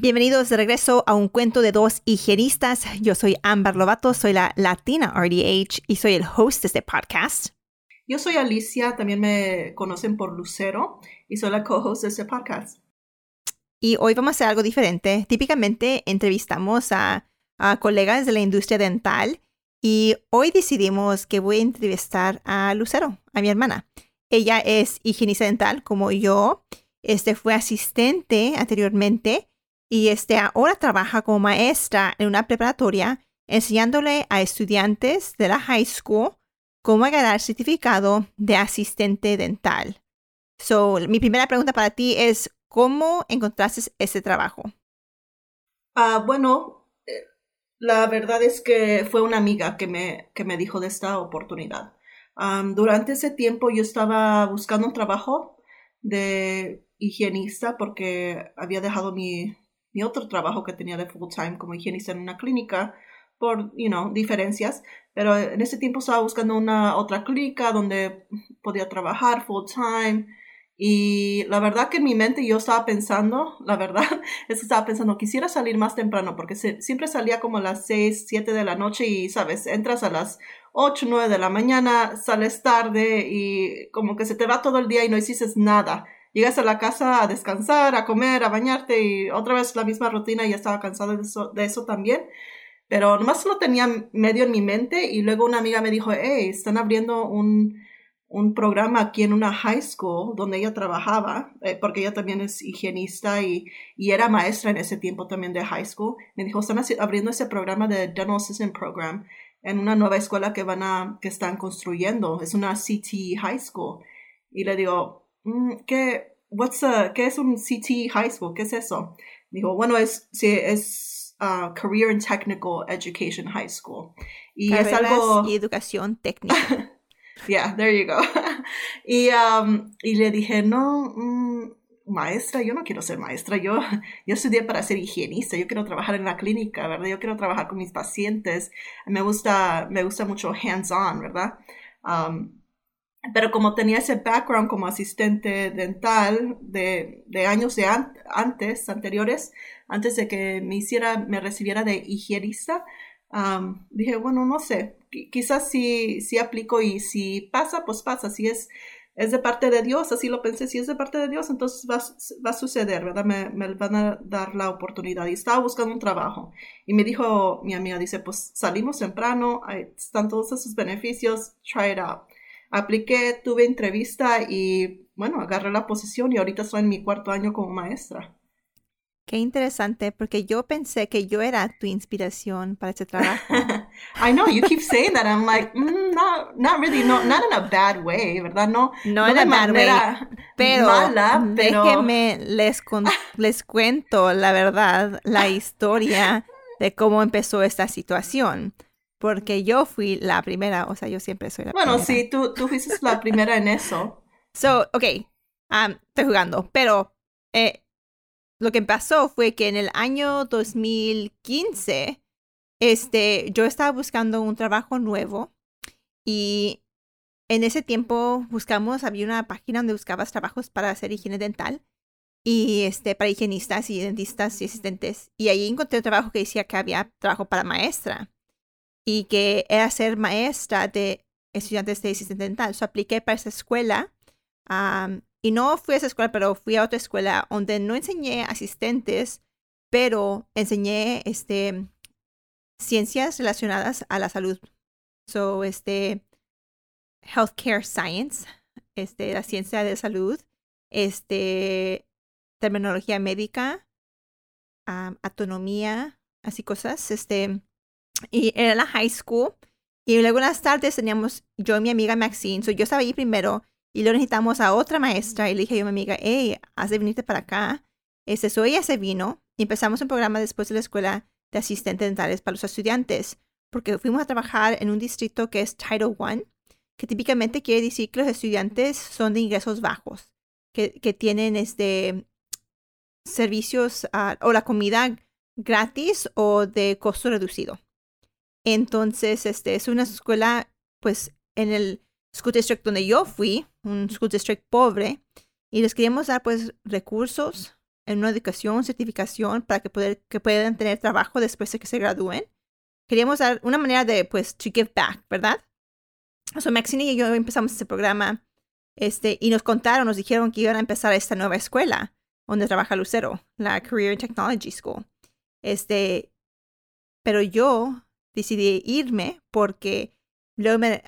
Bienvenidos de regreso a un cuento de dos higienistas. Yo soy Amber Lovato, soy la Latina RDH y soy el host de este podcast. Yo soy Alicia, también me conocen por Lucero y soy la co-host de este podcast. Y hoy vamos a hacer algo diferente. Típicamente entrevistamos a, colegas de la industria dental y hoy decidimos que voy a entrevistar a Lucero, a mi hermana. Ella es higienista dental como yo. Este fue asistente anteriormente y este ahora trabaja como maestra en una preparatoria enseñándole a estudiantes de la high school cómo ganar certificado de asistente dental. So, mi primera pregunta para ti es, ¿Cómo encontraste ese trabajo? Ah, bueno, eh, la verdad es que fue una amiga que me, que me dijo de esta oportunidad. durante ese tiempo yo estaba buscando un trabajo de higienista porque había dejado mi, mi otro trabajo que tenía de full time como higienista en una clínica por, you know, diferencias, pero en ese tiempo estaba buscando una otra clínica donde podía trabajar full time y la verdad que en mi mente yo estaba pensando, la verdad, es que estaba pensando, quisiera salir más temprano, porque siempre salía como a las 6, 7 de la noche y, sabes, entras a las 8, 9 de la mañana, sales tarde y como que se te va todo el día y no hiciste nada. Llegas a la casa a descansar, a comer, a bañarte y otra vez la misma rutina y estaba cansado de eso, de eso también. Pero nomás lo tenía medio en mi mente y luego una amiga me dijo, hey, están abriendo un un programa aquí en una high school donde ella trabajaba, eh, porque ella también es higienista y, y, era maestra en ese tiempo también de high school. Me dijo, están abriendo ese programa de Dental Assistant Program en una nueva escuela que van a, que están construyendo. Es una CT High School. Y le digo, ¿qué, what's ¿qué es un CT High School? ¿Qué es eso? Dijo, bueno, es, sí, es uh, Career and Technical Education High School. Y es algo... Y educación técnica. Yeah, there you go. y, um, y le dije, no, mm, maestra, yo no quiero ser maestra, yo, yo estudié para ser higienista, yo quiero trabajar en la clínica, ¿verdad? Yo quiero trabajar con mis pacientes, me gusta, me gusta mucho hands-on, ¿verdad? Um, pero como tenía ese background como asistente dental de, de años de antes, anteriores, antes de que me hiciera, me recibiera de higienista, um, dije, bueno, no sé, quizás si, si aplico y si pasa, pues pasa. Si es, es de parte de Dios, así lo pensé, si es de parte de Dios, entonces va, va a suceder, ¿verdad? Me, me, van a dar la oportunidad. Y estaba buscando un trabajo. Y me dijo mi amiga, dice, pues salimos temprano, están todos esos beneficios, try it out. Apliqué, tuve entrevista y bueno, agarré la posición y ahorita estoy en mi cuarto año como maestra. Qué interesante, porque yo pensé que yo era tu inspiración para este trabajo. I know, you keep saying that. I'm like, mm, not, not really, no, not in a bad way, ¿verdad? No, no, no in a bad way. Pero, mala, pero... déjenme les, les cuento la verdad, la historia de cómo empezó esta situación. Porque yo fui la primera, o sea, yo siempre soy la primera. Bueno, sí, tú, tú fuiste la primera en eso. So, ok, um, estoy jugando, pero eh, lo que pasó fue que en el año 2015, este, yo estaba buscando un trabajo nuevo y en ese tiempo buscamos, había una página donde buscabas trabajos para hacer higiene dental y este, para higienistas y dentistas y asistentes. Y ahí encontré un trabajo que decía que había trabajo para maestra y que era ser maestra de estudiantes de asistente dental. So apliqué para esa escuela y no fui a esa escuela, pero fui a otra escuela donde no enseñé asistentes, pero enseñé este, ciencias relacionadas a la salud. So, este, healthcare science, este, la ciencia de salud, este, terminología médica, autonomía, así cosas, este, y era la high school. Y luego en las tardes teníamos yo y mi amiga Maxine, so yo estaba ahí primero y luego necesitamos a otra maestra y le dije a mi amiga, hey, has de venirte para acá. Este, so ella se vino y empezamos un programa después de la escuela de asistentes dentales para los estudiantes, porque fuimos a trabajar en un distrito que es Title I, que típicamente quiere decir que los estudiantes son de ingresos bajos, que, que tienen este, servicios ah, o la comida gratis o de costo reducido. Entonces, este es una escuela, pues, en el school district donde yo fui, un school district pobre, y les queríamos dar, pues, recursos en una educación, certificación para que, poder, que puedan tener trabajo después de que se gradúen. Queríamos dar una manera de, pues, to give back, ¿verdad? So, Maxine y yo empezamos este programa, este, y nos contaron, nos dijeron que iban a empezar esta nueva escuela donde trabaja Lucero, la Career and Technology School. Este, pero yo decidí irme porque luego me,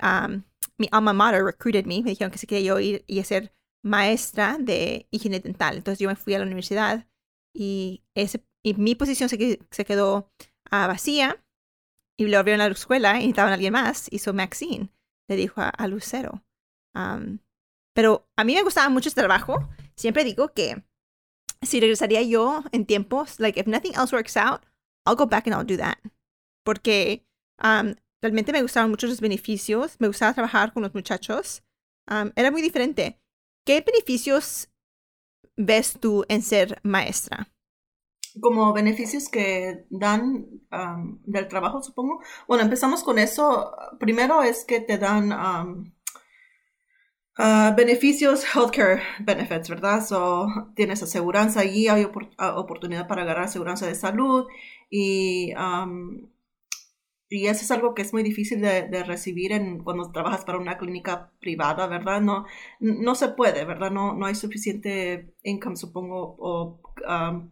mi alma mater recruited me, me dijeron que se quería yo ir y ser maestra de higiene dental. Entonces yo me fui a la universidad y, ese, y mi posición se, se quedó uh, vacía y lo abrieron a la escuela y necesitaban a alguien más. Hizo Maxine, le dijo a, Lucero. pero a mí me gustaba mucho este trabajo. Siempre digo que si regresaría yo en tiempos, like if nothing else works out, I'll go back and I'll do that. Porque um, realmente me gustaban mucho los beneficios, me gustaba trabajar con los muchachos. Um, era muy diferente. ¿Qué beneficios ves tú en ser maestra? Como beneficios que dan um, del trabajo, supongo. Bueno, empezamos con eso. Primero es que te dan Uh, beneficios, healthcare benefits, ¿verdad? So, tienes aseguranza allí, hay ah, oportunidad para agarrar aseguranza de salud y, um, y eso es algo que es muy difícil de, recibir en, cuando trabajas para una clínica privada, ¿verdad? No, no se puede, ¿verdad? No, no hay suficiente income, supongo, o um,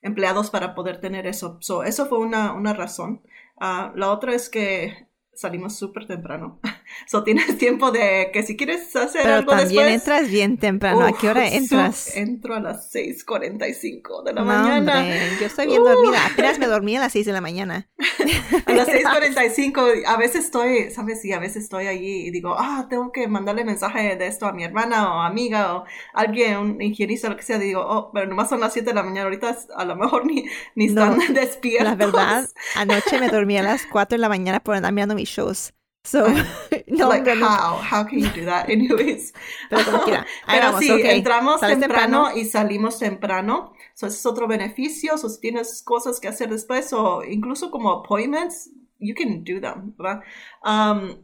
empleados para poder tener eso. So, eso fue una, una razón. Uh, la otra es que salimos súper temprano. So tienes tiempo de que si quieres hacer Pero algo también entras bien temprano. ¿A qué hora entras? Entro a las 6.45 de la mañana. yo estoy bien dormida. Apenas me dormí a las 6 de la mañana. a las 6.45. A veces estoy, ¿sabes? Sí, a veces estoy allí y digo, ah, tengo que mandarle mensaje de esto a mi hermana o amiga o alguien, un higienista, lo que sea. Digo, oh, pero nomás son las 7 de la mañana. Ahorita a lo mejor ni, ni están despiertos. La verdad, anoche me dormí a las 4 de la mañana por andar mirando mis shows. So, no, like how, how can you do that anyways? Pero como quiera. Pero sí, entramos temprano, y salimos temprano. So, ese es otro beneficio. So, si tienes cosas que hacer después o incluso como appointments, you can do them, ¿verdad? Um,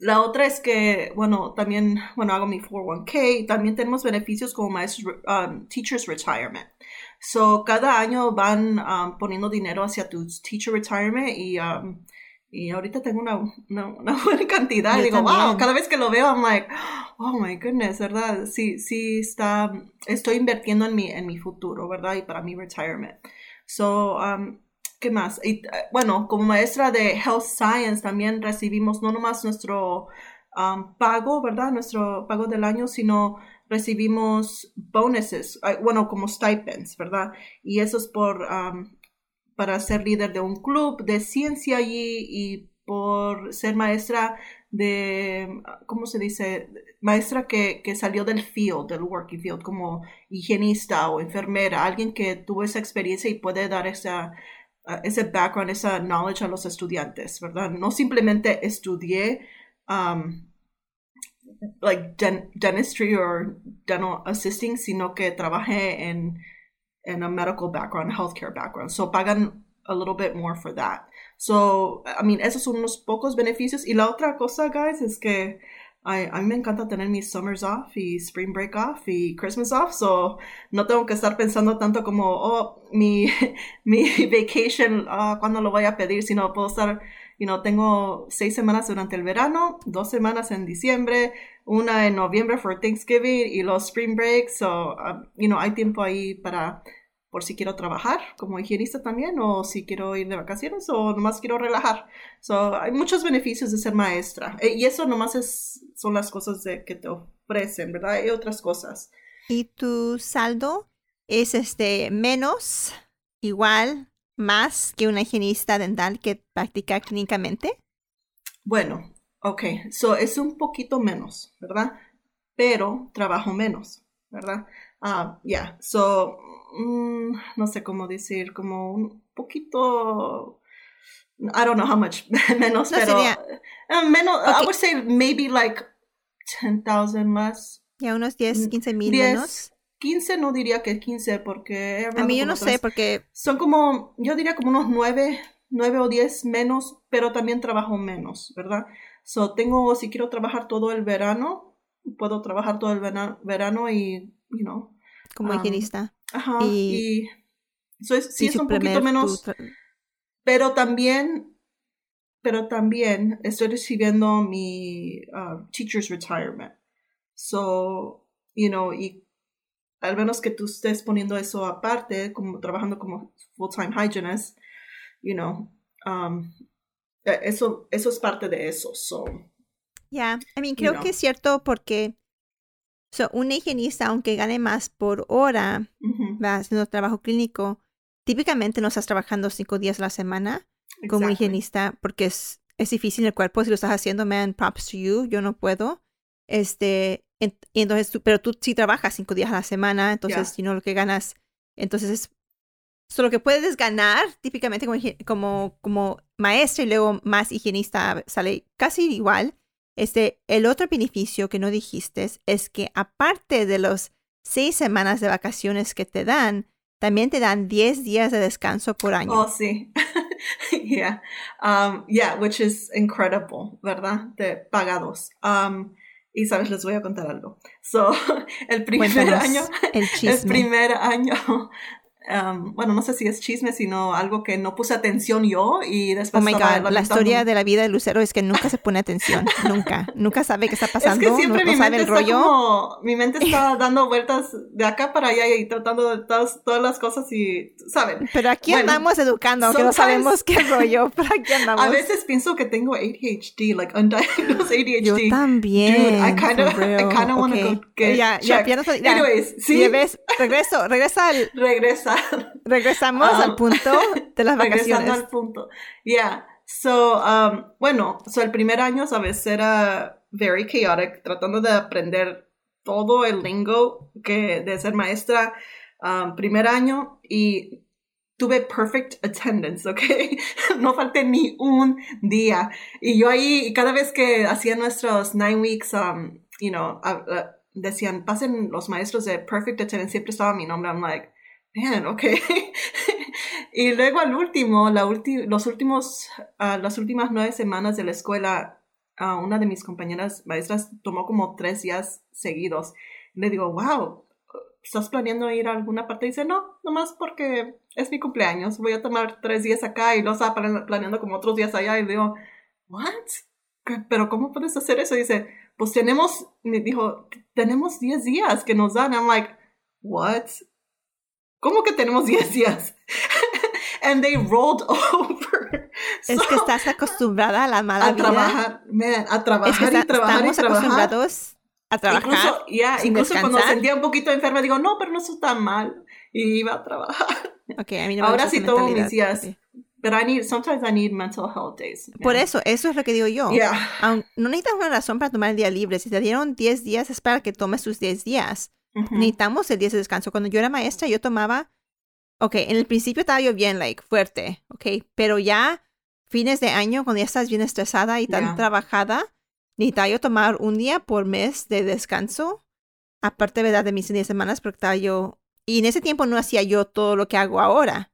la otra es que, bueno, también, bueno, hago mi 401k. También tenemos beneficios como maestros, um, teachers retirement. So, cada año van um, poniendo dinero hacia tu teacher retirement y um, y ahorita tengo una, una, buena cantidad. digo, wow, cada vez que lo veo, I'm like, oh my goodness, ¿verdad? Sí, sí está, estoy invirtiendo en mi, en mi futuro, ¿verdad? Y para mi retirement. So, um, ¿qué más? Y, eh, bueno, como maestra de Health Science también recibimos no nomás nuestro um, pago, ¿verdad? Nuestro pago del año, sino recibimos bonuses, eh, bueno, como stipends, ¿verdad? Y eso es por um, para ser líder de un club de ciencia allí y por ser maestra de, ¿cómo se dice? Maestra que, que, salió del field, del working field, como higienista o enfermera, alguien que tuvo esa experiencia y puede dar esa, ese background, esa knowledge a los estudiantes, ¿verdad? No simplemente estudié um, like dentistry o dental assisting, sino que trabajé en and a medical background, healthcare background. So pagan a little bit more for that. So, I mean, esos son unos pocos beneficios. Y la otra cosa, guys, es que a mí me encanta tener mis summers off y spring break off y Christmas off, so no tengo que estar pensando tanto como, oh, mi, mi vacation, uh, ¿cuándo lo voy a pedir? Sino puedo estar, you know, tengo seis semanas durante el verano, dos semanas en diciembre, una en noviembre for Thanksgiving y los spring breaks, so, um, you know, hay tiempo ahí para por si quiero trabajar como higienista también o si quiero ir de vacaciones o nomás quiero relajar. So, hay muchos beneficios de ser maestra eh, y eso nomás es, son las cosas de, que te ofrecen, ¿verdad? Hay otras cosas. ¿Y tu saldo es este menos, igual, más que una higienista dental que practica clínicamente? Bueno, ok, so es un poquito menos, ¿verdad? Pero trabajo menos. ¿verdad? Ah, yeah, so, mm, no sé cómo decir, como un poquito, I don't know how much, menos, No, pero, sería- eh, menos, I Ok. would say maybe like 10,000 más. Ya unos 10, Mm, 15 mil 10, menos. 15 no diría que 15 porque A mí yo no sé otras- porque Son como, yo diría como unos 9, 9 o 10 menos, pero también trabajo menos, ¿verdad? So tengo, si quiero trabajar todo el verano, puedo trabajar todo el vena- verano y, you know, como um, higienista. ajá, Y- y, so es, sí y es un poquito menos, pero también, pero también estoy recibiendo mi uh, teacher's retirement. So, you know, y al menos que tú estés poniendo eso aparte, como trabajando como full-time hygienist, you know, um, eh, eso, eso es parte de eso. So, Ya, I mean, creo know. que es cierto porque so, un higienista, aunque gane más por hora, va haciendo trabajo clínico, típicamente no estás trabajando cinco días a la semana como higienista porque es, es difícil el cuerpo. Si lo estás haciendo, man, props to you, yo no puedo. Este, en- entonces, tú- pero tú sí trabajas cinco días a la semana, entonces, Ya. si no lo que ganas, entonces es so, lo que puedes ganar típicamente como, como, como maestra y luego más higienista sale casi igual. Este, el otro beneficio que no dijiste es que aparte de los seis semanas de vacaciones que te dan, también te dan 10 días de descanso por año. Oh, sí. yeah. Um, yeah, which is incredible, ¿verdad? De pagados. Um, y sabes, les voy a contar algo. So, el primer Cuéntanos año, el el primer año, um, bueno, no sé si es chisme, sino algo que no puse atención yo y después Oh my God, la historia de la vida de Lucero es que nunca se pone atención, nunca, nunca sabe qué está pasando, es que siempre no, no mi sabe mente está rollo. como, mi mente está dando vueltas de acá para allá y tratando de todas, todas las cosas y, ¿saben? Pero aquí Bueno, andamos educando, aunque no sabemos qué rollo, pero aquí andamos. A veces pienso que tengo ADHD, like undiagnosed ADHD. Yo también. Dude, I kind of, want to go get ya, ya, ya ya. Anyways, sí, ves, regreso, regresa al, regresar, regresamos Um, al punto de las regresando vacaciones. al punto. Yeah, so, um, bueno, so el primer año, sabes, era very chaotic, tratando de aprender todo el lingo que de ser maestra, um, primer año, y tuve perfect attendance, ¿ok? no falté ni un día. Y yo ahí, cada vez que hacía nuestros nine weeks, um, you know, uh, uh, decían, pasen los maestros de perfect attendance, siempre estaba mi nombre. I'm like, man, ok. y luego al último, la ulti los últimos, uh, las últimas nueve semanas de la escuela, uh, una de mis compañeras maestras tomó como tres días seguidos. Le digo, wow, ¿estás planeando ir a alguna parte? Y dice, no, nomás porque es mi cumpleaños, voy a tomar tres días acá y estaba plan- planeando como otros días allá y le digo, what? ¿Qué- ¿Pero cómo puedes hacer eso? Dice, pues tenemos, me dijo, tenemos 10 días que nos dan. I'm like, what? ¿Cómo que tenemos 10 días? And they rolled over. Es So, que estás acostumbrada a la mala a vida. trabajar, man, a trabajar Es que y está- trabajar y estamos trabajar. acostumbrados a trabajar. Incluso, sin incluso cuando sentía un poquito enferma, digo, no, pero no está tan mal. Y iba a trabajar. Ok, a mí no Ahora sí tomo mis días. Ok. But I need, sometimes I need mental health days. Por man. eso, eso es lo que digo yo. Yeah. No necesitas una razón para tomar el día libre. Si te dieron 10 días, es para que tomes tus 10 días. Ujú. Necesitamos el día de descanso. Cuando yo era maestra, yo tomaba, ok, en el principio estaba yo bien, like, fuerte, ok, pero ya fines de año, cuando ya estás bien estresada y tan Yeah. trabajada, necesitaba yo tomar un día por mes de descanso, aparte, ¿verdad?, de mis 10 semanas, porque estaba yo, y en ese tiempo no hacía yo todo lo que hago ahora,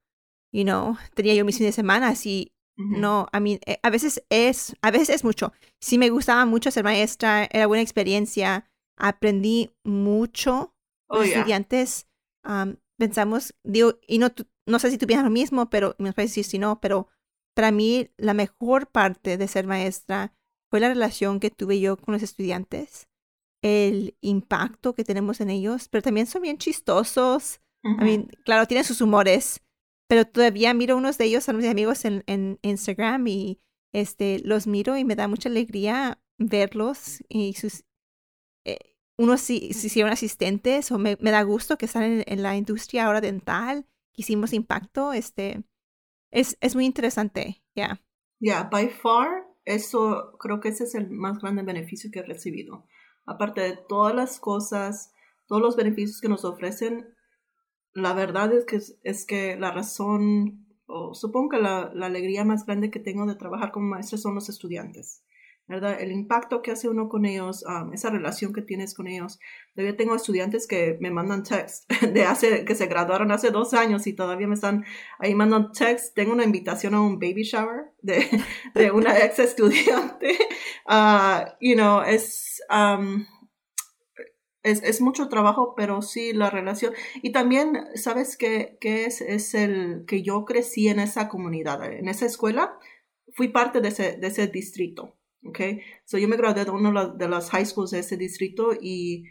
you know, tenía yo mis fines de semana así, no, a mí, eh, a veces es, a veces es mucho. Sí me gustaba mucho ser maestra, era buena experiencia, aprendí mucho. Oh, Los yeah. estudiantes am, pensamos, digo, y no, tú- no sé si tú piensas lo mismo, pero me puedes decir si no, pero para mí la mejor parte de ser maestra fue la relación que tuve yo con los estudiantes, el impacto que tenemos en ellos, pero también son bien chistosos. I mean, claro, tienen sus humores, pero todavía miro unos de ellos, son mis amigos en, en Instagram y este, los miro y me da mucha alegría verlos y sus... unos se hicieron asistentes o me, me da gusto que están en, la industria ahora dental, que hicimos impacto, este... Es, es muy interesante, ya. Yeah, by far, eso creo que ese es el más grande beneficio que he recibido. Aparte de todas las cosas todos los beneficios que nos ofrecen, la verdad es que, es que la razón, o supongo que la, la alegría más grande que tengo de trabajar como maestra son los estudiantes. ¿Verdad? El impacto que hace uno con ellos, um, esa relación que tienes con ellos. Todavía tengo estudiantes que me mandan text de hace, que se graduaron hace dos años y todavía me están ahí mandando text. Tengo una invitación a un baby shower de, de una ex estudiante. Uh, you know, es, um, es, es, mucho trabajo, pero sí la relación. Y también, ¿sabes qué, qué es? Es el que yo crecí en esa comunidad, en esa escuela. Fui parte de ese, de ese distrito. Okay, so yo me gradué de una de las high schools de ese distrito y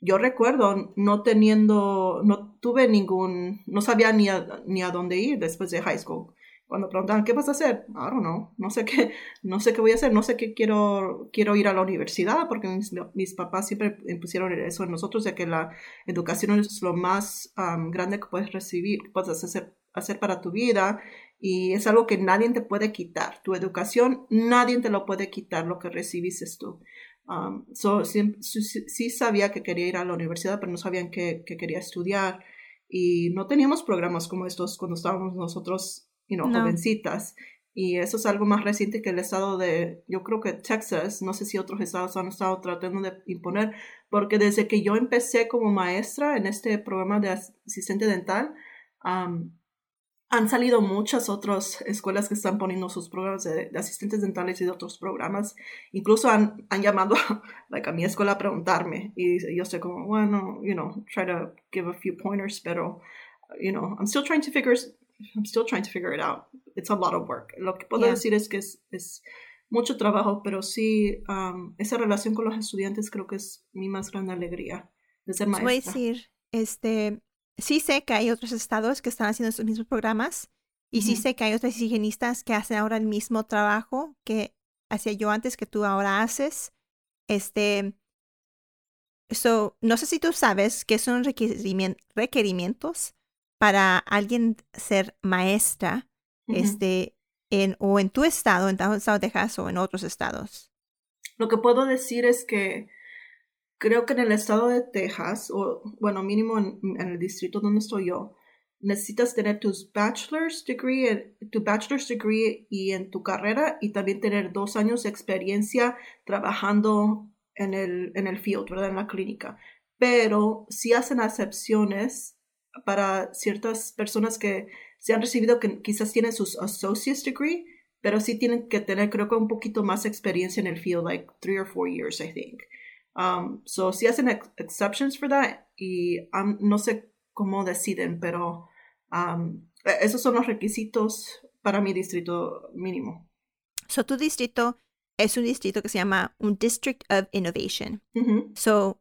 yo recuerdo no teniendo, no tuve ningún, no sabía ni a, ni a dónde ir después de high school. Cuando preguntaban, ¿qué vas a hacer? I don't know, no sé qué, no sé qué voy a hacer, no sé qué quiero, quiero ir a la universidad porque mis, mis papás siempre impusieron eso en nosotros, de que la educación es lo más um, grande que puedes recibir, puedes hacer, hacer para tu vida y es algo que nadie te puede quitar. Tu educación, nadie te lo puede quitar lo que recibiste tú. Um, sí, sabía que quería ir a la universidad, pero no sabían que, quería estudiar. Y no teníamos programas como estos cuando estábamos nosotros, you know, jovencitas. Y eso es algo más reciente que el estado de, yo creo que Texas, no sé si otros estados han estado tratando de imponer, porque desde que yo empecé como maestra en este programa de asistente dental, um, han salido muchas otras escuelas que están poniendo sus programas de, asistentes dentales y de otros programas. Incluso han, han llamado like, a mi escuela a preguntarme. Y yo estoy como, bueno, you know, try to give a few pointers, pero, you know, I'm still trying to figure, I'm still trying to figure it out. It's a lot of work. Lo que puedo decir es que es, es, mucho trabajo, pero sí, um, esa relación con los estudiantes creo que es mi más grande alegría de ser maestra. Voy a decir, este, sí sé que hay otros estados que están haciendo estos mismos programas y sí sé que hay otros higienistas que hacen ahora el mismo trabajo que hacía yo antes que tú ahora haces. Este, so, no sé si tú sabes qué son requerimientos para alguien ser maestra, este, en, o en tu estado, en tu estado de Texas o en otros estados. Lo que puedo decir es que creo que en el estado de Texas, o bueno, mínimo en, el distrito donde estoy yo, necesitas tener tus bachelor's degree, tu bachelor's degree y en tu carrera y también tener dos años de experiencia trabajando en el, en el field, ¿verdad? En la clínica. Pero si hacen excepciones para ciertas personas que se han recibido que quizás tienen sus associate's degree, pero sí tienen que tener, creo que un poquito más experiencia en el field, like three or four years, I think. Um, so si hacen exceptions for that y um, no sé cómo deciden, pero um, e, esos son los requisitos para mi distrito mínimo. So tu distrito es un distrito que se llama un District of Innovation. So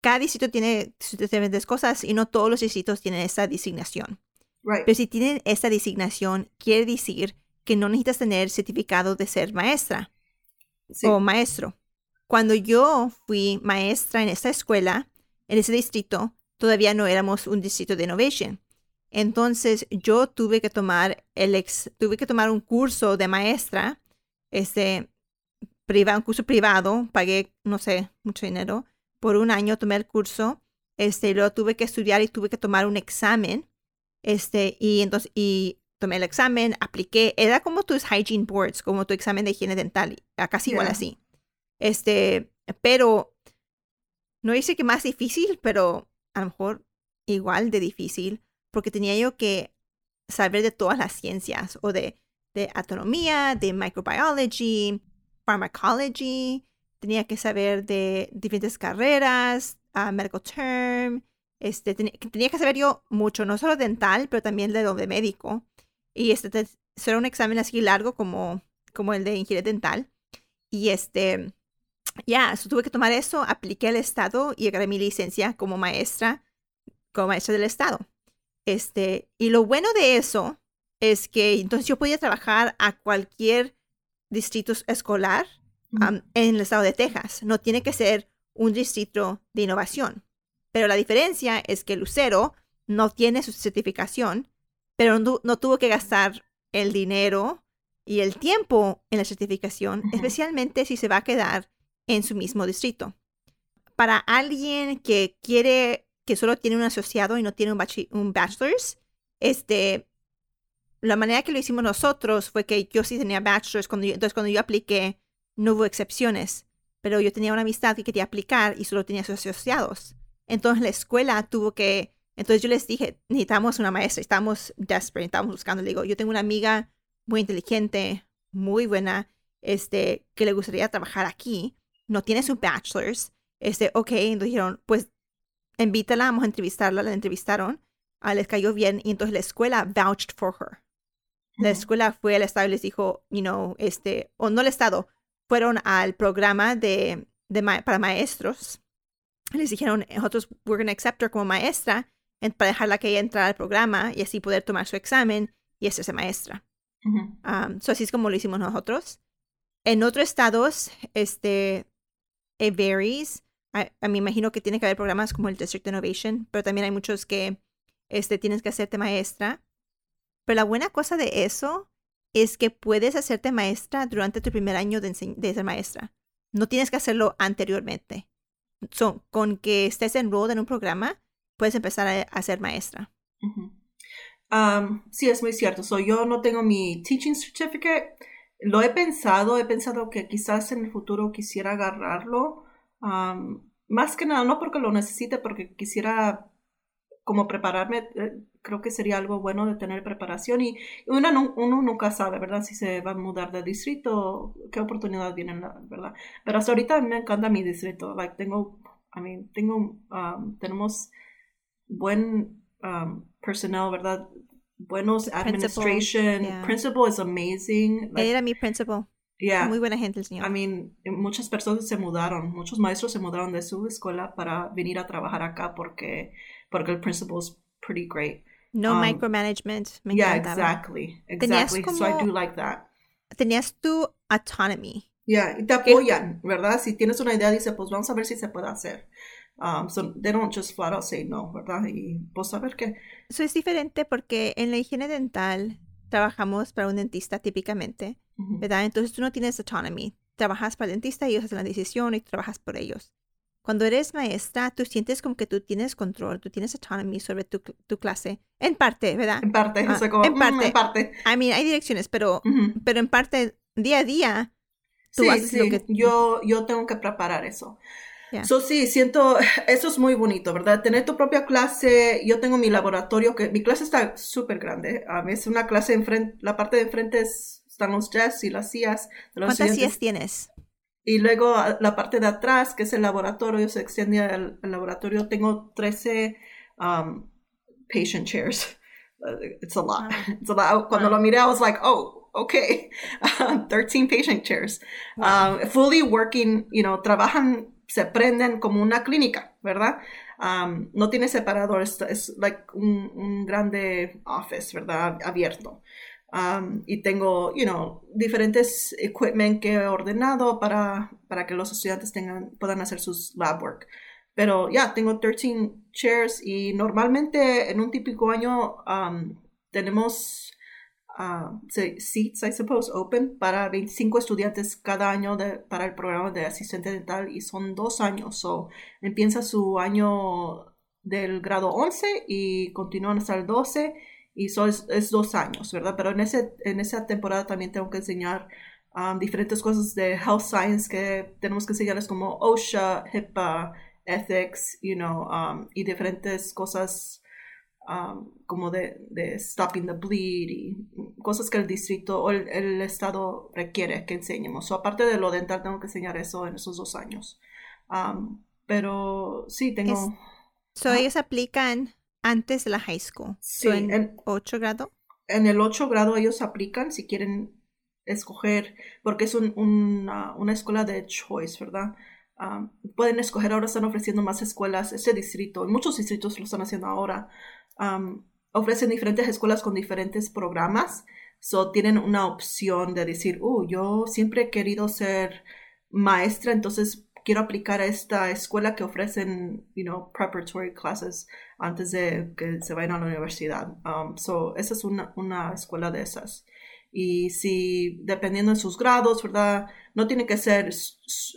cada distrito tiene diferentes cosas y no todos los distritos tienen esa designación. Right. Pero si tienen esa designación, quiere decir que no necesitas tener certificado de ser maestra o maestro. Cuando yo fui maestra en esta escuela, en ese distrito, todavía no éramos un distrito de innovation. Entonces yo tuve que tomar el ex, tuve que tomar un curso de maestra, este, privado, un curso privado, pagué, no sé, mucho dinero. Por un año tomé el curso, este, lo tuve que estudiar y tuve que tomar un examen, este, y entonces, y tomé el examen, apliqué, era como tus hygiene boards, como tu examen de higiene dental, casi igual así. Este, pero no dice que más difícil, pero a lo mejor igual de difícil, porque tenía yo que saber de todas las ciencias o de, de anatomía, de microbiology, pharmacology, tenía que saber de diferentes carreras, uh, medical term, este, tenía que saber yo mucho, no solo dental, pero también de lo de médico. Y este será un examen así largo como, como el de ingeniería dental. Y este, ya, tuve que tomar eso, apliqué al Estado y agarré mi licencia como maestra, como maestra del Estado. Este, y lo bueno de eso es que entonces yo podía trabajar a cualquier distrito escolar en el estado de Texas. No tiene que ser un distrito de innovación. Pero la diferencia es que Lucero no tiene su certificación, pero no, tuvo que gastar el dinero y el tiempo en la certificación, especialmente si se va a quedar en su mismo distrito. para alguien que quiere, que solo tiene un asociado y no tiene un, bachelor's, este, la manera que lo hicimos nosotros fue que yo sí tenía bachelor's, cuando entonces cuando yo apliqué no hubo excepciones, pero yo tenía una amistad que quería aplicar y solo tenía sus asociados. Entonces la escuela tuvo que, entonces yo les dije, necesitamos una maestra, estamos desperate, estamos buscando. Le digo, yo tengo una amiga muy inteligente, muy buena, este, que le gustaría trabajar aquí, no tiene su bachelor's, este, ok, entonces dijeron, pues invítala, vamos a entrevistarla, la entrevistaron, a ah, les cayó bien y entonces la escuela vouched for her. La escuela fue al estado y les dijo, you know, este, o no el estado, fueron al programa de, de para maestros. Les dijeron, nosotros we're going to accept her como maestra para dejarla que ella entrara al programa y así poder tomar su examen y hacerse maestra. Um, así es como lo hicimos nosotros. En otros estados, este, it varies. A, mí imagino que tiene que haber programas como el District Innovation, pero también hay muchos que este, tienes que hacerte maestra. Pero la buena cosa de eso es que puedes hacerte maestra durante tu primer año de, ser maestra. No tienes que hacerlo anteriormente. con que estés enrolled en un programa, puedes empezar a, ser maestra. sí, es muy cierto. So, yo no tengo mi teaching certificate lo he pensado, he pensado que quizás en el futuro quisiera agarrarlo. más que nada, no porque lo necesite, porque quisiera como prepararme, eh, creo que sería algo bueno de tener preparación y uno, nunca sabe, ¿verdad? Si se va a mudar de distrito, qué oportunidades vienen, ¿verdad? Pero hasta ahorita me encanta mi distrito, like, tengo, I mean, tengo, tenemos buen personal, ¿verdad? Buenos administration. Principal, principal is amazing. era mi principal. Yeah. Muy buena gente el señor. I mean, muchas personas se mudaron, muchos maestros se mudaron de su escuela para venir a trabajar acá porque, porque el principal es pretty great. No um, micromanagement. Me yeah, exactly. Exactly. Como, so I do like that. Tenías tu autonomy. Yeah, y te apoyan, ¿verdad? Si tienes una idea, dice, pues vamos a ver si se puede hacer. Um, so they don't just flat out say no, ¿verdad? Y pues saber que... Eso es diferente porque en la higiene dental trabajamos para un dentista típicamente, ¿verdad? Entonces tú no tienes autonomy. Trabajas para el dentista y ellos hacen la decisión y trabajas por ellos. Cuando eres maestra, tú sientes como que tú tienes control, tú tienes autonomy sobre tu, tu clase. En parte, ¿verdad? En parte, ah, como, en mm, parte. en parte. I mean, hay direcciones, pero, pero en parte, día a día, tú sí, haces lo que... Yo, yo tengo que preparar eso. So, sí, siento, eso es muy bonito, ¿verdad? Tener tu propia clase, yo tengo mi laboratorio, que mi clase está súper grande, um, es una clase enfrente, la parte de enfrente están los jazz y las sillas. ¿Cuántas sillas tienes? Y luego la parte de atrás, que es el laboratorio, se extiende al, laboratorio, tengo 13 um, patient chairs. It's a lot. It's a lot. Cuando lo miré, I was like, oh, okay. 13 patient chairs. Um, fully working, you know, trabajan se prenden como una clínica, ¿verdad? no tiene separador, es, like un, grande office, ¿verdad? Abierto. y tengo, you know, diferentes equipment que he ordenado para, para que los estudiantes tengan, puedan hacer sus lab work. Pero ya, tengo 13 chairs y normalmente en un típico año tenemos uh, seats, I suppose, open para 25 estudiantes cada año de, para el programa de asistente dental y son dos años. So, empieza su año del grado 11 y continúan hasta el 12 y eso es, dos años, ¿verdad? Pero en, ese, en esa temporada también tengo que enseñar um, diferentes cosas de health science que tenemos que enseñarles como OSHA, HIPAA, ethics, you know, um, y diferentes cosas Um, como de, de, stopping the bleed y cosas que el distrito o el, estado requiere que enseñemos. O aparte de lo dental, tengo que enseñar eso en esos dos años. Um, pero sí, tengo... so ellos aplican antes de la high school. Sí. ¿En, ¿En ocho grado? En el ocho grado ellos aplican si quieren escoger, porque es un, una, una escuela de choice, ¿verdad? Um, pueden escoger, ahora están ofreciendo más escuelas, ese distrito, muchos distritos lo están haciendo ahora, ofrecen diferentes escuelas con diferentes programas. So, tienen una opción de decir, uh, yo siempre he querido ser maestra, entonces quiero aplicar a esta escuela que ofrecen, you know, preparatory classes antes de que se vayan a la universidad. Um, so, esa es una, una escuela de esas. Y si, dependiendo de sus grados, ¿verdad? No tiene que ser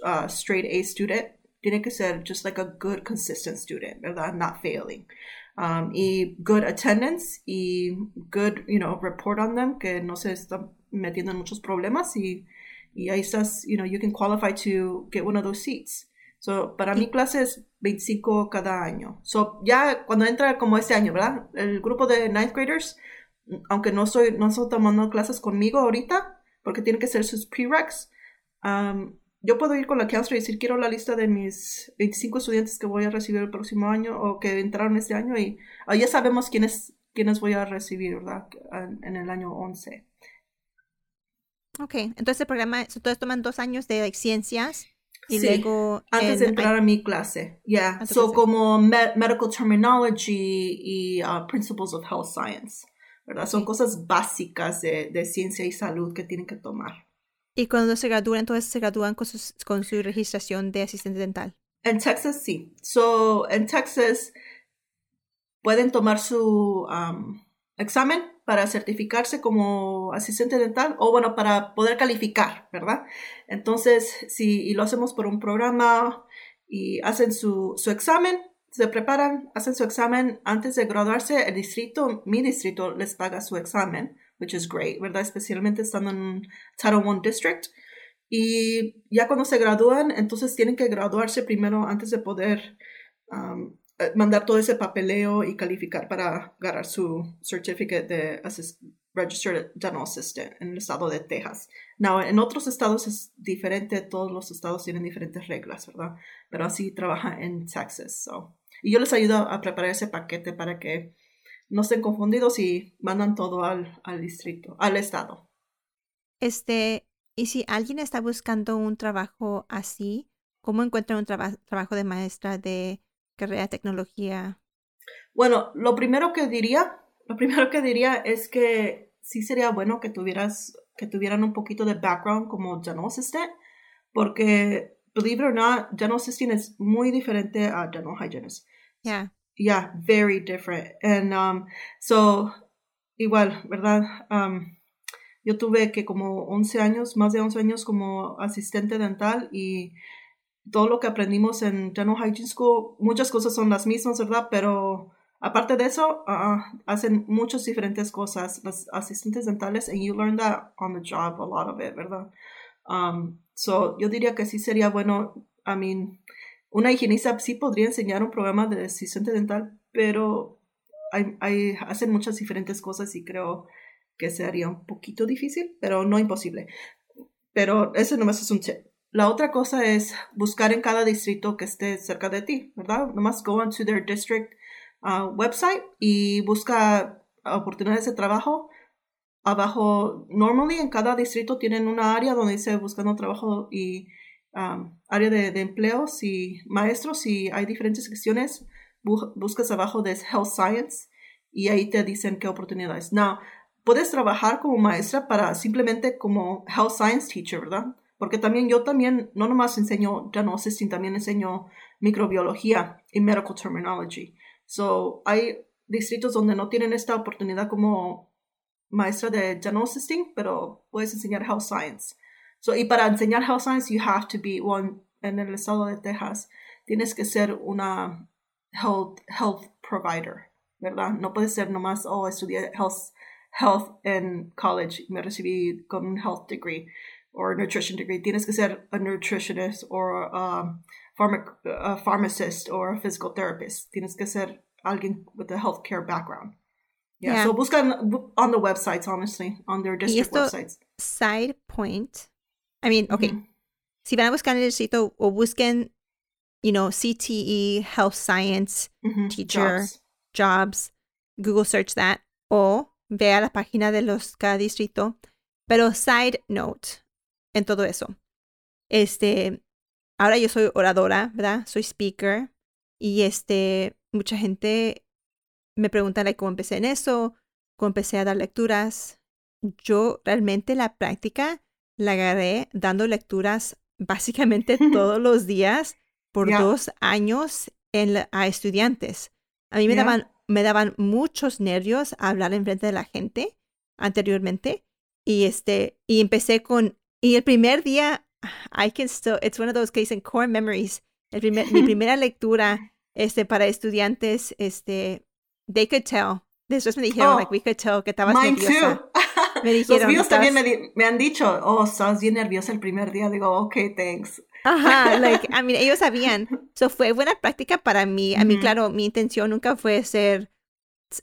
uh, straight A student. tiene que ser just like a good, consistent student, ¿verdad? Not failing. Um, y good attendance y good, you know, report on them, que no se están metiendo en muchos problemas y, y ahí estás, you know, you can qualify to get one of those seats. So, para mi clase es 25 cada año. So, ya cuando entra como este año, ¿verdad? El grupo de ninth graders, aunque no estoy, no estoy tomando clases conmigo ahorita, porque tienen que ser sus prereqs, um, yo puedo ir con la counselor y decir, quiero la lista de mis 25 estudiantes que voy a recibir el próximo año o que entraron este año y ah, ya sabemos quiénes, quiénes voy a recibir, ¿verdad? En, el año 11. Ok, entonces el programa, todos toman dos años de ciencias y luego... Antes de entrar a mi clase, ya. Yeah. So como medical terminology y uh, principles of health science, ¿verdad? Son cosas básicas de, de ciencia y salud que tienen que tomar. Y cuando se gradúan, entonces se gradúan con, con su registración de asistente dental. En Texas sí. So, en Texas pueden tomar su um, examen para certificarse como asistente dental o bueno, para poder calificar, ¿verdad? Entonces, si y lo hacemos por un programa y hacen su, su examen, se preparan, hacen su examen antes de graduarse, el distrito, mi distrito les paga su examen which is great, ¿verdad? Especialmente estando en Title I District. Y ya cuando se gradúan, entonces tienen que graduarse primero antes de poder um, mandar todo ese papeleo y calificar para ganar su certificate de Registered Dental Assistant en el estado de Texas. Now, en otros estados es diferente, todos los estados tienen diferentes reglas, ¿verdad? Pero así trabaja en Texas. So. Y yo les ayudo a preparar ese paquete para que no estén confundidos y mandan todo al, al distrito, al estado. Este, y si alguien está buscando un trabajo así, ¿cómo encuentran un trabajo de maestra de carrera de tecnología? Bueno, lo primero que diría, lo primero que diría es que sí sería bueno que tuvieras, que tuvieran un poquito de background como dental assistant, porque, believe it or not, dental assistant es muy diferente a dental hygienist. Yeah yeah, very different. And um, so, igual, ¿verdad? Um, yo tuve que como 11 años, más de 11 años como asistente dental y todo lo que aprendimos en Dental Hygiene School, muchas cosas son las mismas, ¿verdad? Pero aparte de eso, uh, hacen muchas diferentes cosas los asistentes dentales and you learn that on the job, a lot of it, ¿verdad? Um, so, yo diría que sí sería bueno, I mean, una higienista sí podría enseñar un programa de asistente dental, pero hay, hacen muchas diferentes cosas y creo que sería un poquito difícil, pero no imposible. Pero ese nomás es un tip. La otra cosa es buscar en cada distrito que esté cerca de ti, ¿verdad? Nomás go on to their district uh, website y busca oportunidades de trabajo. Abajo, normally en cada distrito tienen una área donde dice buscando trabajo y área de, empleos y maestros y hay diferentes secciones. buscas abajo de Health Science y ahí te dicen qué oportunidades. Now, puedes trabajar como maestra para simplemente como Health Science Teacher, ¿verdad? Porque también yo también, no nomás enseño no Assisting, también enseño microbiología y Medical Terminology. So, hay distritos donde no tienen esta oportunidad como maestra de Assisting, pero puedes enseñar Health Science. So, y para enseñar health science, you have to be one en el estado de Texas. Tienes que ser una health, health provider, ¿verdad? No puedes ser nomás, oh, estudié health, health en college, me recibí con un health degree or nutrition degree. Tienes que ser a nutritionist or a, a pharmacist or a physical therapist. Tienes que ser alguien with a healthcare background. Yeah, yeah. so buscan on the websites, honestly, on their district websites. Side point I mean, okay. Si van a buscar en el sitio o busquen, you know, CTE, Health Science, Teacher, jobs. Google search that. O vea la página de los cada distrito. Pero side note en todo eso. Este, ahora yo soy oradora, ¿verdad? Soy speaker. Y este, mucha gente me pregunta like, cómo empecé en eso, cómo empecé a dar lecturas. Yo realmente la práctica la agarré dando lecturas básicamente todos los días por dos años en a estudiantes. A mí me, daban, me daban muchos nervios hablar en frente de la gente anteriormente. Y, este, y empecé con, y el primer día, I can still, it's one of those cases in core memories. El primer, mi primera lectura este, para estudiantes, este, they could tell. Después me dijeron, Oh, like, we could tell que estabas nerviosa. too. Me dijeron, Los míos también me, di- me han dicho, oh, estás bien nerviosa el primer día. Digo, ok, thanks. Ajá, like, I mean, ellos sabían. So fue buena práctica para mí. A mí, Ujú. claro, mi intención nunca fue ser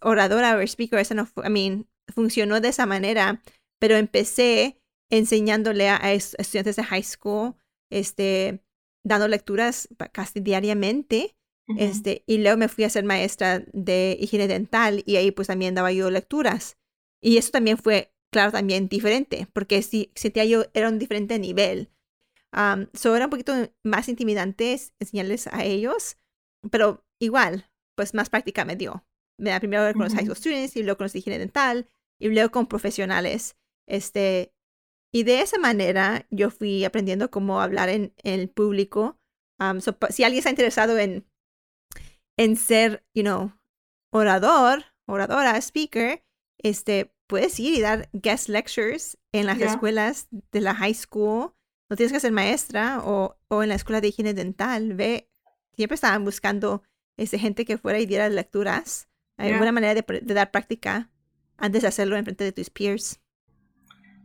oradora o speaker. Eso no fue, I mean, funcionó de esa manera. Pero empecé enseñándole a, a es- estudiantes de high school, este, dando lecturas casi diariamente. Ujú. Este, y luego me fui a ser maestra de higiene dental y ahí pues también daba yo lecturas. Y eso también fue, claro, también diferente, porque sí, sentía yo era un diferente nivel. Um, so era un poquito más intimidante enseñarles a ellos, pero igual, pues más práctica me dio. Me da primero con los high school students y luego con los de higiene dental y luego con profesionales. Este, y de esa manera yo fui aprendiendo cómo hablar en, en el público. Um, so, si alguien está interesado en, en ser, you know, orador, oradora, speaker, este, puedes ir y dar guest lectures en las escuelas de la high school. No tienes que ser maestra o, o en la escuela de higiene dental. Ve, siempre estaban buscando este, gente que fuera y diera lecturas. Hay una manera de, dar práctica antes de hacerlo en frente de tus peers.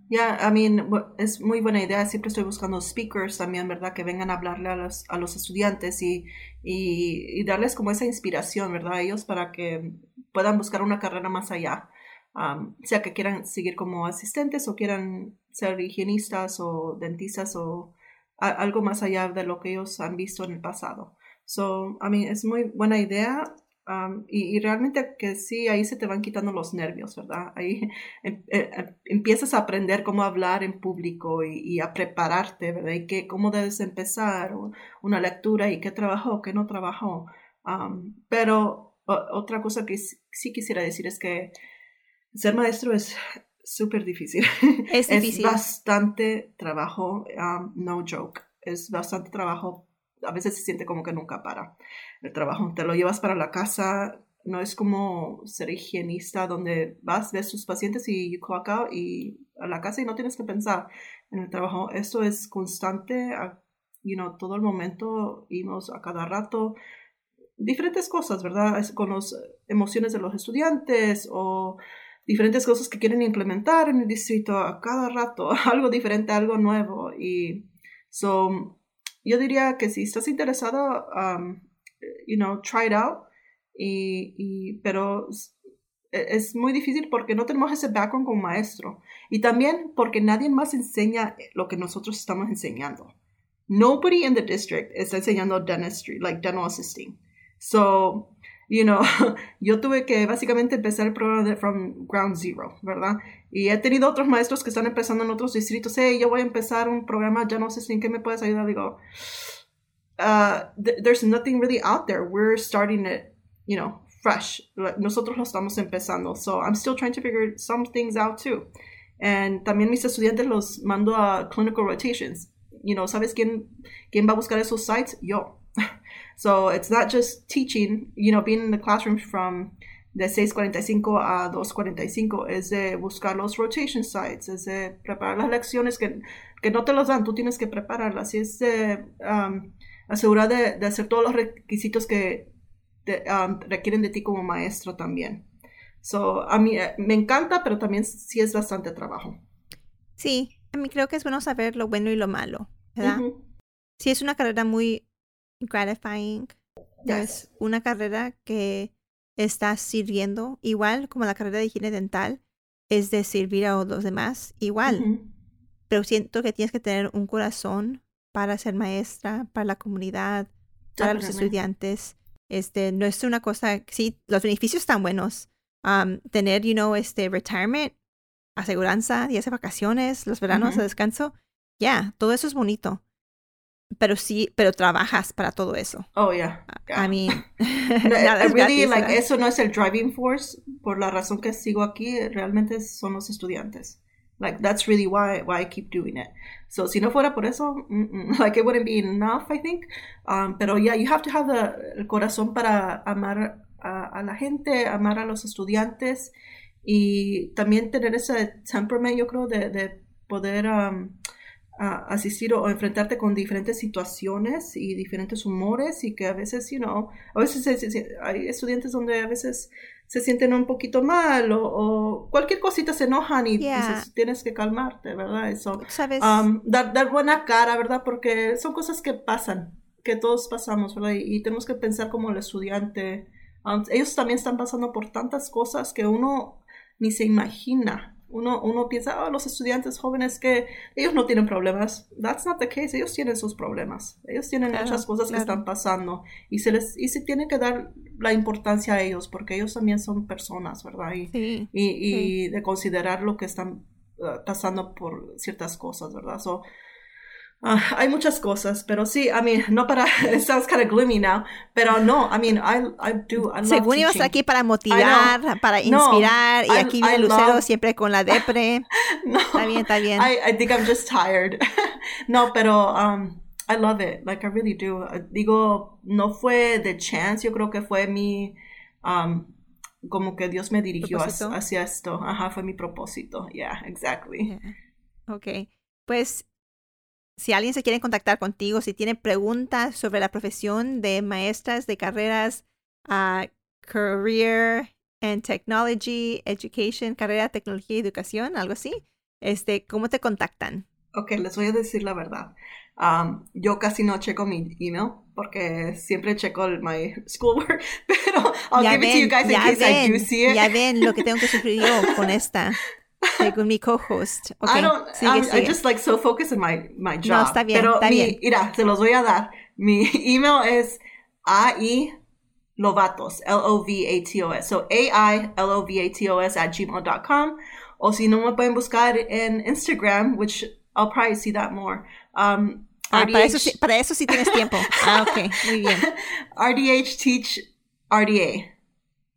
Ya, I mean, es muy buena idea. Siempre estoy buscando speakers también, ¿verdad? Que vengan a hablarle a los, a los estudiantes y, y, y darles como esa inspiración, ¿verdad? A ellos para que puedan buscar una carrera más allá. Am, sea que quieran seguir como asistentes o quieran ser higienistas o dentistas o a- algo más allá de lo que ellos han visto en el pasado. So, I mean, es muy buena idea. am, y, y realmente que sí, ahí se te van quitando los nervios, ¿verdad? Ahí em- eh, eh, empiezas a aprender cómo hablar en público y, y a prepararte, ¿verdad? Y qué, cómo debes empezar una lectura y qué trabajó, qué no trabajó. Am, pero o- otra cosa que sí quisiera decir es que ser maestro es súper difícil. Es difícil. bastante trabajo, um, no joke. Es bastante trabajo. A veces se siente como que nunca para el trabajo. Te lo llevas para la casa. No es como ser higienista donde vas, ves tus pacientes y you clock out y a la casa y no tienes que pensar en el trabajo. Esto es constante, you know, todo el momento, irnos a cada rato. Diferentes cosas, ¿verdad? Es con las emociones de los estudiantes o diferentes cosas que quieren implementar en el distrito a cada rato, algo diferente, algo nuevo. Y so, yo diría que si estás interesado, um, you know, try it out. Y, y, pero es- es muy difícil porque no tenemos ese background como maestro. Y también porque nadie más enseña lo que nosotros estamos enseñando. Nobody in the district está enseñando dentistry, like dental assisting. So, you know, yo tuve que básicamente empezar el programa de from ground zero, ¿verdad? Y he tenido otros maestros que están empezando en otros distritos. Hey, yo voy a empezar un programa, ya no sé si en qué me puedes ayudar. Digo, uh, th- there's nothing really out there. We're starting it, you know, fresh. Nosotros lo estamos empezando. So I'm still trying to figure some things out too. And también mis estudiantes los mando a clinical rotations. You know, ¿sabes quién, quién va a buscar esos sites? Yo. So it's not just teaching, you know, being in the classroom from de 6.45 a 2.45, es de buscar los rotation sites, es de preparar las lecciones que, que no te los dan, tú tienes que prepararlas, y es de um, asegurar de, de hacer todos los requisitos que te, um, requieren de ti como maestro también. So, a mí eh, me encanta, pero también sí es bastante trabajo. Sí, a mí creo que es bueno saber lo bueno y lo malo, ¿verdad? Ujú. Sí, es una carrera muy gratifying. Yes. Es una carrera que está sirviendo, igual como la carrera de higiene dental, es de servir a los demás, igual. Pero siento que tienes que tener un corazón para ser maestra, para la comunidad, para los estudiantes. Este, no es una cosa, sí, los beneficios están buenos. Um, tener, you know, este retirement, aseguranza, días de vacaciones, los veranos Ujú. de descanso, ya, todo eso es bonito. Pero sí, pero trabajas para todo eso. Oh, yeah. I mean, No, nada es really, gratis, like, eso no es el driving force. Por la razón que sigo aquí, realmente son los estudiantes. Like, that's really why, why I keep doing it. So, si no fuera por eso, mm, mm, like, it wouldn't be enough, I think. Um, pero, yeah, you have to have the, el corazón para amar a, a la gente, amar a los estudiantes y también tener ese temperament, yo creo, de, de poder um, asistir o, enfrentarte con diferentes situaciones y diferentes humores y que a veces, you know, a veces hay estudiantes donde a veces se sienten un poquito mal o, cualquier cosita se enojan y dices, tienes que calmarte, ¿verdad? Eso. ¿Sabes? Um, dar, dar buena cara, ¿verdad? Porque son cosas que pasan, que todos pasamos, ¿verdad? Y, tenemos que pensar como el estudiante. Um, ellos también están pasando por tantas cosas que uno ni se imagina uno, uno piensa, oh, los estudiantes jóvenes que ellos no tienen problemas. That's not the case. Ellos tienen sus problemas. Ellos tienen muchas cosas que están pasando y se les y se tiene que dar la importancia a ellos porque ellos también son personas, ¿verdad? Y, y, de considerar lo que están uh, pasando por ciertas cosas, ¿verdad? So, Uh, hay muchas cosas, pero sí, I mean, no para, it sounds kind of gloomy now, pero no, I mean, I, I do, I love Según ibas aquí para motivar, para inspirar, y aquí viene Lucero siempre con la depre. no, está bien, está bien. I, I think I'm just tired. no, pero, um, I love it, like I really do. Digo, no fue de chance, yo creo que fue mi, um, como que Dios me dirigió hacia, esto. Ajá, fue mi propósito. Yeah, exactly. Okay. Pues si alguien se quiere contactar contigo, si tiene preguntas sobre la profesión de maestras de carreras, uh, career and technology, education, carrera, tecnología y educación, algo así, este, ¿cómo te contactan? Ok, les voy a decir la verdad. Um, yo casi no checo mi email porque siempre checo my schoolwork, pero I'll give it to you guys in case I do see it. Ya ven lo que tengo que sufrir yo con esta. con mi co-host. Okay, I don't, sigue, sigue. I just like so focused in my, my job. No, está bien, Pero está mi, bien. Mira, se los voy a dar. Mi email es AI Lovatos, L-O-V-A-T-O-S. So A-I-L-O-V-A-T-O-S at gmail.com. O si no me pueden buscar en Instagram, which I'll probably see that more. Um, ah, para, eso sí, para eso sí tienes tiempo. Ah, ok, muy bien. RDH Teach RDA.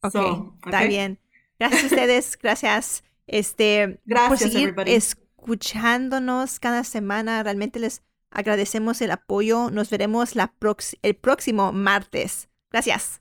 Ok, so, okay. está bien. Gracias a ustedes, gracias este, Gracias, por escuchándonos cada semana. Realmente les agradecemos el apoyo. Nos veremos la el próximo martes. Gracias.